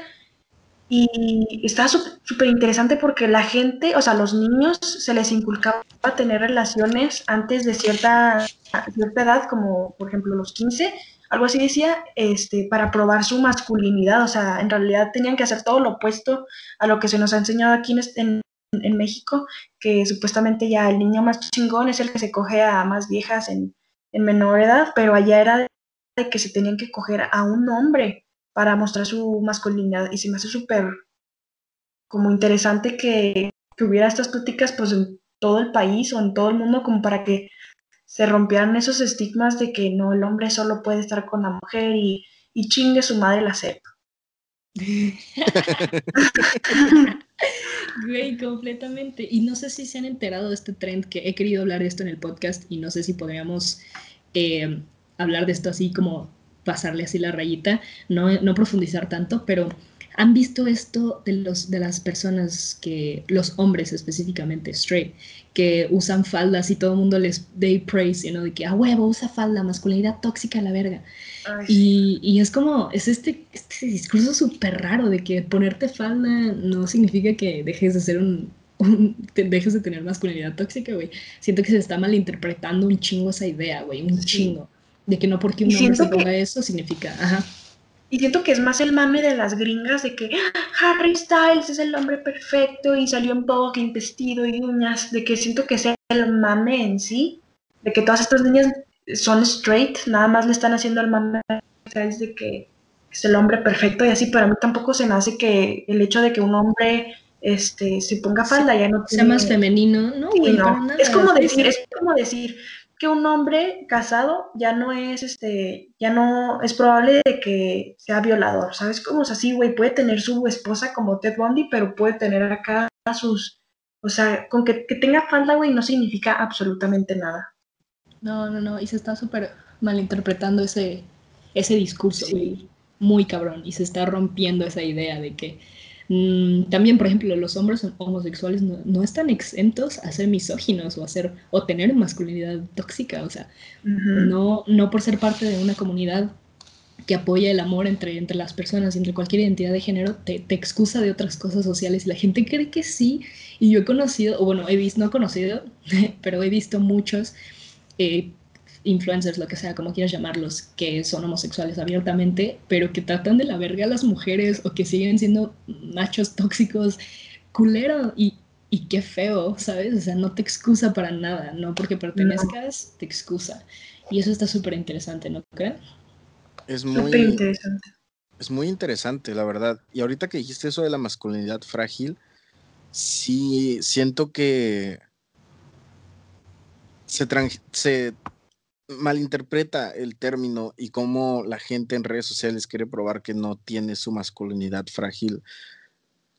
Y estaba súper interesante porque la gente, o sea, los niños se les inculcaba tener relaciones antes de cierta, cierta edad, como por ejemplo los 15, algo así decía, este, para probar su masculinidad, o sea, en realidad tenían que hacer todo lo opuesto a lo que se nos ha enseñado aquí en, en, México, que supuestamente ya el niño más chingón es el que se coge a más viejas en, en menor edad, pero allá era de que se tenían que coger a un hombre para mostrar su masculinidad. Y se me hace súper como interesante que, que, hubiera estas pláticas pues en todo el país o en todo el mundo como para que se rompieran esos estigmas de que no, el hombre solo puede estar con la mujer y, y chingue su madre la sepa. Güey, completamente. Y no sé si se han enterado de este trend que he querido hablar de esto en el podcast y no sé si podríamos eh, hablar de esto así como pasarle así la rayita, no, no profundizar tanto, pero han visto esto de, los, de las personas que, los hombres específicamente, straight, que usan faldas y todo el mundo les they praise, you know, de que a huevo usa falda, masculinidad tóxica a la verga. y, y, es como, es este, este discurso súper raro de que ponerte falda no significa que dejes de ser un, dejes de tener masculinidad tóxica, güey. Siento que se está malinterpretando un chingo esa idea, güey, un chingo. De que no porque un hombre se ponga eso significa, ajá. Y siento que es más el mame de las gringas de que ah, Harry Styles es el hombre perfecto y salió en Vogue vestido y uñas, de que siento que es el mame en sí, de que todas estas niñas son straight, nada más le están haciendo el mame de que es el hombre perfecto y así, pero a mí tampoco se me hace que el hecho de que un hombre este, se ponga falda ya no sea más femenino, no, Es como decir, es como decir, que un hombre casado ya no es, este, ya no es probable de que sea violador, ¿sabes? Como es así, güey, puede tener su esposa como Ted Bundy, pero puede tener acá sus, o sea, con que, tenga falda, güey, no significa absolutamente nada. No, no, no, y se está súper malinterpretando ese, ese discurso, güey, muy cabrón, y se está rompiendo esa idea de que también, por ejemplo, los hombres homosexuales no, están exentos a ser misóginos o a ser, o tener masculinidad tóxica, o sea, no, no por ser parte de una comunidad que apoya el amor entre, entre las personas y entre cualquier identidad de género, te, te, excusa de otras cosas sociales y la gente cree que sí. Y yo he conocido, o bueno, he visto, no he conocido, pero he visto muchos eh, influencers, lo que sea, como quieras llamarlos, que son homosexuales abiertamente, pero que tratan de la verga a las mujeres o que siguen siendo machos tóxicos, culero y, y qué feo, ¿sabes? O sea, no te excusa para nada, no porque pertenezcas, te excusa. Y eso está súper interesante, ¿no creen? Es muy interesante. Es muy interesante, la verdad. Y ahorita que dijiste eso de la masculinidad frágil, sí siento que se, se malinterpreta el término y cómo la gente en redes sociales quiere probar que no tiene su masculinidad frágil.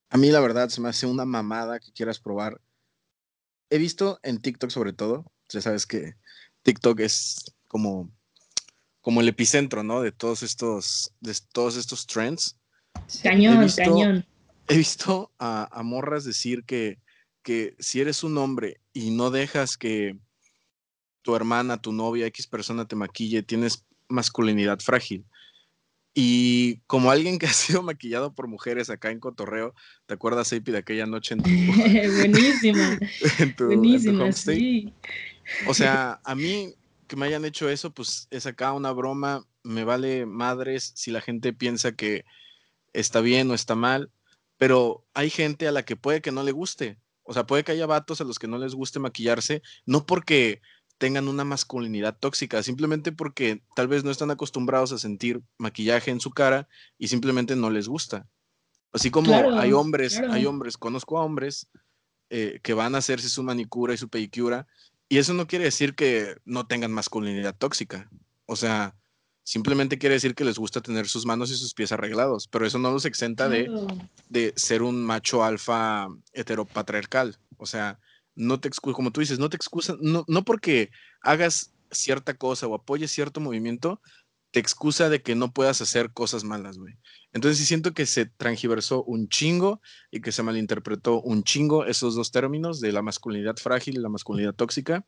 A mí la verdad se me hace una mamada que quieras probar. He visto en TikTok sobre todo, ya sabes que TikTok es como, como el epicentro, ¿no? De todos estos, de todos estos trends. Cañón, he visto, cañón. He visto a, a morras decir que, que si eres un hombre y no dejas que tu hermana, tu novia, X persona te maquille, tienes masculinidad frágil. Y como alguien que ha sido maquillado por mujeres acá en Cotorreo, ¿te acuerdas, Eipi, de aquella noche en tu... Buenísima. Buenísima, sí. O sea, a mí que me hayan hecho eso, pues es acá una broma, me vale madres si la gente piensa que está bien o está mal, pero hay gente a la que puede que no le guste. O sea, puede que haya vatos a los que no les guste maquillarse, no porque tengan una masculinidad tóxica, simplemente porque tal vez no están acostumbrados a sentir maquillaje en su cara y simplemente no les gusta. Así como hay hombres, hay hombres, conozco a hombres eh, que van a hacerse su manicura y su pedicura, y eso no quiere decir que no tengan masculinidad tóxica. O sea, simplemente quiere decir que les gusta tener sus manos y sus pies arreglados, pero eso no los exenta de, de ser un macho alfa heteropatriarcal. O sea, no te excusa, como tú dices, no te excusa, no, no porque hagas cierta cosa o apoyes cierto movimiento, te excusa de que no puedas hacer cosas malas, güey. Entonces sí siento que se transgiversó un chingo y que se malinterpretó un chingo esos dos términos de la masculinidad frágil y la masculinidad tóxica.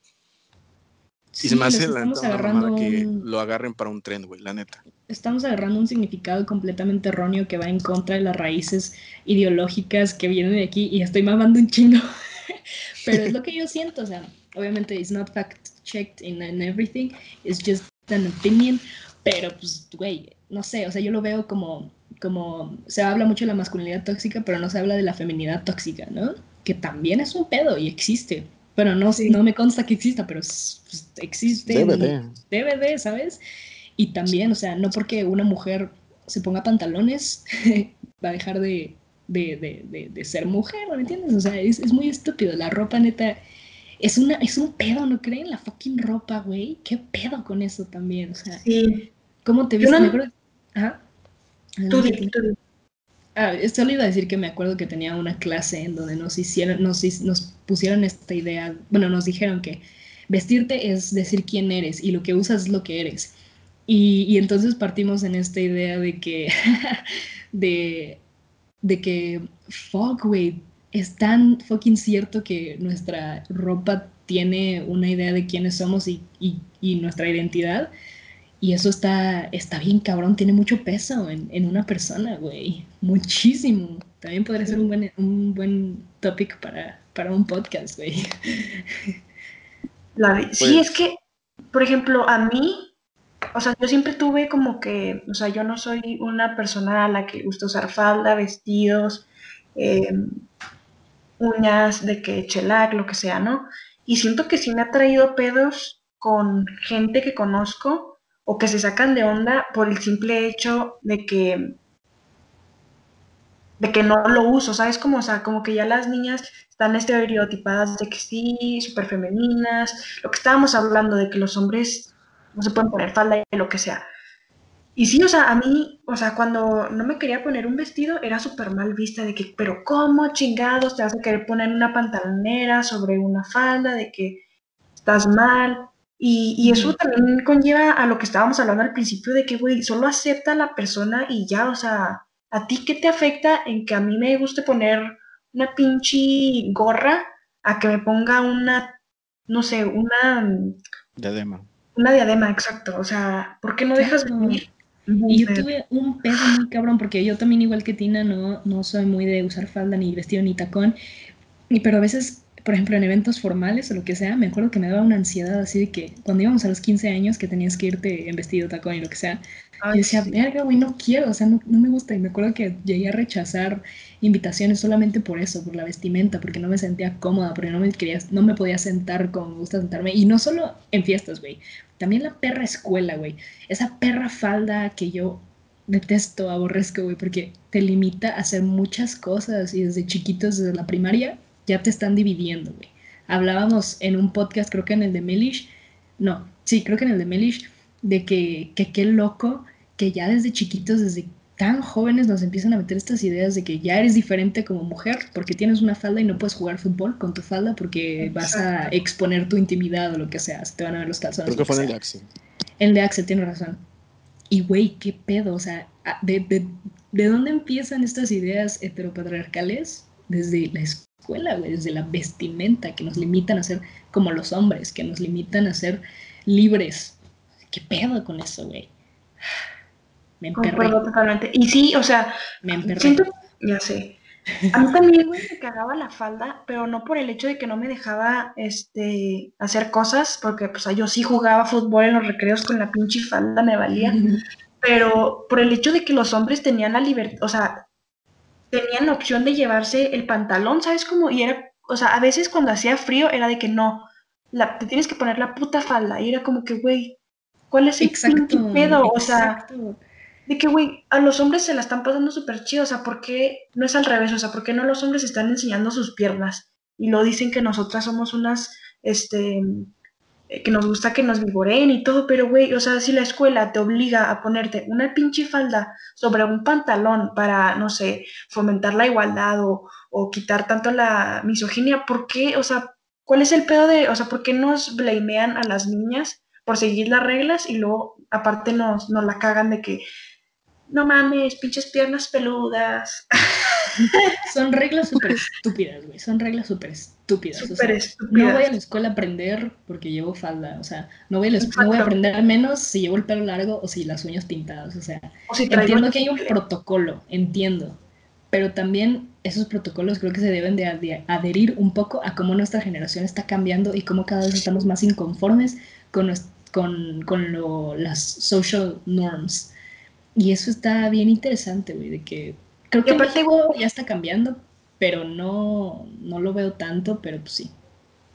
y se me hace la neta que lo agarren para un tren, güey, la neta. Estamos agarrando un significado completamente erróneo que va en contra de las raíces ideológicas que vienen de aquí y estoy mamando un chingo. Pero es lo que yo siento, o sea, obviamente it's not fact checked in, everything, it's just an opinion, pero pues, güey, no sé, o sea, yo lo veo como, como, se habla mucho de la masculinidad tóxica, pero no se habla de la feminidad tóxica, ¿no? Que también es un pedo y existe. Bueno, no, no me consta que exista, pero pues, existe. DVD. DVD, ¿sabes? Y también, o sea, no porque una mujer se ponga pantalones va a dejar de, ser mujer, ¿me entiendes? O sea, es, muy estúpido. La ropa neta es, una, es un pedo, ¿no creen? La fucking ropa, güey. ¿Qué pedo con eso también? O sea, ¿cómo te viste? Ajá. Tú, Ah, solo iba a decir que me acuerdo que tenía una clase en donde nos hicieron, nos, nos pusieron esta idea, bueno, nos dijeron que vestirte es decir quién eres y lo que usas es lo que eres. Y, entonces partimos en esta idea de que, de, de que, fuck, güey, es tan fucking cierto que nuestra ropa tiene una idea de quiénes somos y, y nuestra identidad y eso está, está bien cabrón, tiene mucho peso en, en una persona, güey. Muchísimo. También podría ser un buen, un buen topic para, para un podcast, güey. sí, pues es que, por ejemplo, a mí, o sea, yo siempre tuve como que, o sea, yo no soy una persona a la que gusta usar falda, vestidos, em, uñas de que chelac, lo que sea, ¿no? Y siento que sí me ha traído pedos con gente que conozco o que se sacan de onda por el simple hecho de que de que no lo uso, ¿sabes? Como, o sea, como que ya las niñas están estereotipadas de que sí, súper femeninas, lo que estábamos hablando de que los hombres no se pueden poner falda y lo que sea. Y sí, o sea, a mí, o sea, cuando no me quería poner un vestido era súper mal vista de que, pero ¿cómo chingados te vas a querer poner una pantalonera sobre una falda? De que estás mal. Y, eso también conlleva a lo que estábamos hablando al principio de que, güey, solo acepta a la persona y ya, o sea, ¿a ti qué te afecta en que a mí me guste poner una pinche gorra a que me ponga una, no sé, una... Diadema. Una diadema, exacto. O sea, ¿por qué no dejas venir? Y yo tuve un pedo muy cabrón, porque yo también, igual que Tina, no, no soy muy de usar falda, ni vestido, ni tacón. Y, pero a veces por ejemplo, en eventos formales o lo que sea, me acuerdo que me daba una ansiedad así de que cuando íbamos a los 15 años que tenías que irte en vestido, tacón y lo que sea, yo decía, verga, güey, no quiero, o sea, no, me gusta. Y me acuerdo que llegué a rechazar invitaciones solamente por eso, por la vestimenta, porque no me sentía cómoda, porque no me, quería, no me podía sentar como me gusta sentarme. Y no solo en fiestas, güey, también la perra escuela, güey. Esa perra falda que yo detesto, aborrezco, güey, porque te limita a hacer muchas cosas y desde chiquitos, desde la primaria, ya te están dividiendo, güey. Hablábamos en un podcast, creo que en el de Melish, no, sí, creo que en el de Melish, de que qué loco que ya desde chiquitos, desde tan jóvenes nos empiezan a meter estas ideas de que ya eres diferente como mujer porque tienes una falda y no puedes jugar fútbol con tu falda porque vas a exponer tu intimidad o lo que sea, te van a ver los calzones. Creo que fue en el de Axel. El de Axel, tiene razón. Y güey, qué pedo, o sea, ¿de, de, de dónde empiezan estas ideas heteropatriarcales? Desde la escuela escuela, desde la vestimenta, que nos limitan a ser como los hombres, que nos limitan a ser libres. ¿Qué pedo con eso, güey? Me emperré. totalmente. Y sí, o sea, me emperré. Siento, ya sé. A mí también, güey, me cagaba la falda, pero no por el hecho de que no me dejaba este, hacer cosas, porque pues yo sí jugaba fútbol en los recreos con la pinche falda, me valía, pero por el hecho de que los hombres tenían la libertad, o sea, tenían la opción de llevarse el pantalón, ¿sabes cómo? Y era, o sea, a veces cuando hacía frío era de que no, la, te tienes que poner la puta falda. Y era como que, güey, ¿cuál es el exacto, pedo? O sea, de que, güey, a los hombres se la están pasando súper chido. O sea, ¿por qué no es al revés? O sea, ¿por qué no los hombres están enseñando sus piernas? Y lo dicen que nosotras somos unas, este, eh, que nos gusta que nos vigoreen y todo, pero güey, o sea, si la escuela te obliga a ponerte una pinche falda sobre un pantalón para, no sé, fomentar la igualdad o, o quitar tanto la misoginia, ¿por qué? O sea, ¿cuál es el pedo de, o sea, por qué nos blamean a las niñas por seguir las reglas y luego aparte nos, nos la cagan de que, no mames, pinches piernas peludas? Son reglas súper estúpidas, güey. Son reglas súper estúpidas. No voy a la escuela a aprender porque llevo falda. O sea, no voy, a no voy a aprender menos si llevo el pelo largo o si las uñas pintadas. O sea, entiendo que hay un protocolo, entiendo. Pero también esos protocolos creo que se deben de adherir un poco a cómo nuestra generación está cambiando y cómo cada vez estamos más inconformes con, con, con las social norms. Y eso está bien interesante, güey, de que Creo que ya está cambiando, pero no, no lo veo tanto, pero pues sí.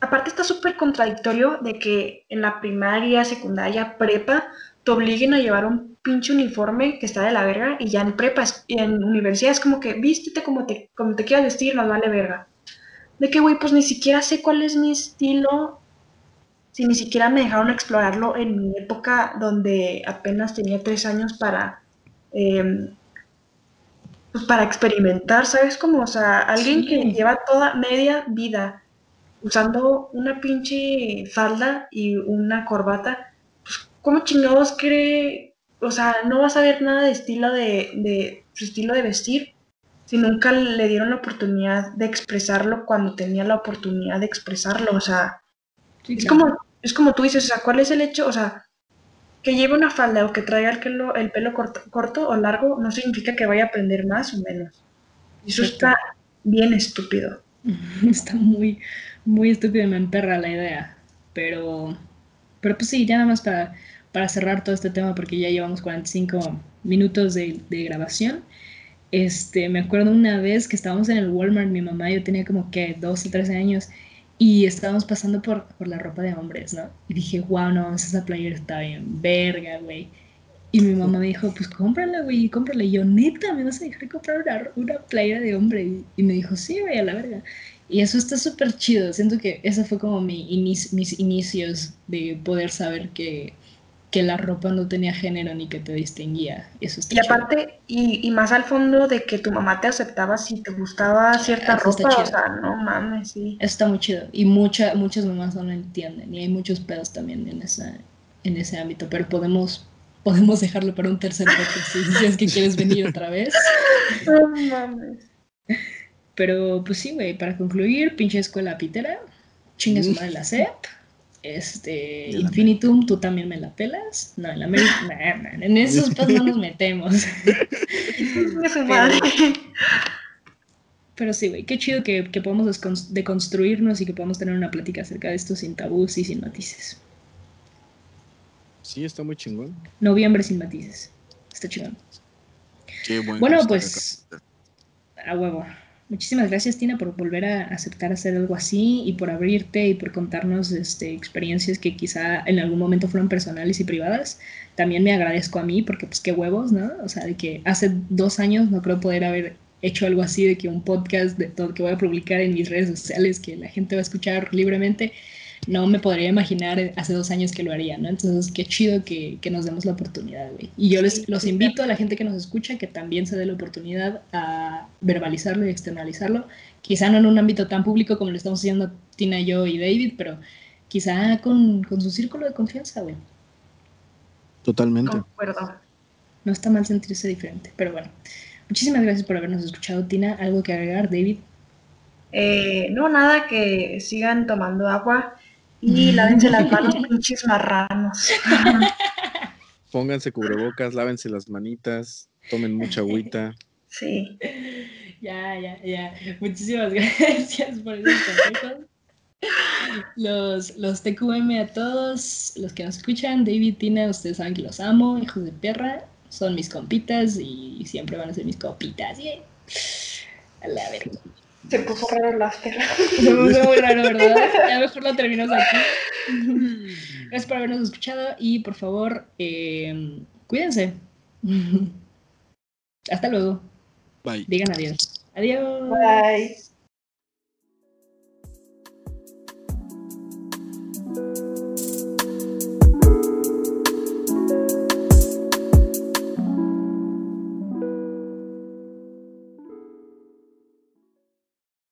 aparte está súper contradictorio de que en la primaria, secundaria, prepa, te obliguen a llevar un pinche uniforme que está de la verga y ya en prepa y en universidad es como que vístete como te, como te quieras vestir, nos vale verga. De que, güey, pues ni siquiera sé cuál es mi estilo, si ni siquiera me dejaron explorarlo en mi época donde apenas tenía tres años para, em, pues para experimentar, ¿sabes? Como, o sea, alguien que lleva toda media vida usando una pinche falda y una corbata, pues, ¿cómo chingados cree? O sea, no vas a ver nada de estilo de, de su estilo de vestir si nunca le dieron la oportunidad de expresarlo cuando tenía la oportunidad de expresarlo. O sea, es, como, es como tú dices, o sea, ¿cuál es el hecho? O sea, que lleve una falda o que traiga el pelo, el pelo corto, corto, o largo no significa que vaya a aprender más o menos. Eso está bien estúpido. Está muy, muy estúpido y me emperra la idea. Pero, pero pues sí, ya nada más para, para cerrar todo este tema, porque ya llevamos 45 minutos de, de grabación. Este, me acuerdo una vez que estábamos en el Walmart, mi mamá, yo tenía como que 12, 13 años, y estábamos pasando por, por la ropa de hombres, ¿no? Y dije, wow, no, esa playera está bien, verga, güey. Y mi mamá me dijo, pues cómprala, güey, cómprala. Y yo, neta, ¿me vas a dejar comprar una, una playera de hombre? Y, me dijo, sí, güey, a la verga. Y eso está súper chido. Siento que ese fue como mi mis inicios de poder saber que, que la ropa no tenía género ni que te distinguía. Eso y aparte, y, y, más al fondo de que tu mamá te aceptaba si te gustaba cierta ropa, o sea, no mames, sí. Eso está muy chido. Y mucha, muchas mamás no lo entienden. Y hay muchos pedos también en, esa, en ese ámbito. Pero podemos, podemos dejarlo para un tercer podcast si, es que quieres venir otra vez. No mames. Pero pues sí, güey, para concluir, pinche escuela pitera, chingue su madre la CEP este, Infinitum, tú también me la pelas. No, en la en esos pues no nos metemos. pero, pero sí, güey, qué chido que, que podamos deconstruirnos y que podamos tener una plática acerca de esto sin tabús y sin matices. Sí, está muy chingón. Noviembre sin matices. Está chingón. Qué bueno. Bueno, pues. A huevo. Muchísimas gracias, Tina, por volver a aceptar hacer algo así y por abrirte y por contarnos este, experiencias que quizá en algún momento fueron personales y privadas. También me agradezco a mí porque, pues, qué huevos, ¿no? O sea, de que hace dos años no creo poder haber hecho algo así, de que un podcast de todo que voy a publicar en mis redes sociales, que la gente va a escuchar libremente no me podría imaginar hace dos años que lo haría, ¿no? Entonces, qué chido que, nos demos la oportunidad, güey. Y yo les los invito a la gente que nos escucha que también se dé la oportunidad a verbalizarlo y externalizarlo. Quizá no en un ámbito tan público como lo estamos haciendo Tina, yo y David, pero quizá con, su círculo de confianza, güey. Totalmente. No está mal sentirse diferente, pero bueno. Muchísimas gracias por habernos escuchado, Tina. ¿Algo que agregar, David? Eh, no, nada, que sigan tomando agua y lávense las manos, pinches marranos. Pónganse cubrebocas, lávense las manitas, tomen mucha agüita. Sí. Ya, ya, ya. Muchísimas gracias por esos consejos. Los, los TQM a todos los que nos escuchan, David, Tina, ustedes saben que los amo, hijos de perra, son mis compitas y siempre van a ser mis copitas. A la verga. Se puso raro el after. Se puso muy raro, ¿verdad? Ya mejor lo terminamos aquí. Gracias por habernos escuchado y por favor, eh, cuídense. Hasta luego. Bye. Digan adiós. Adiós. Bye.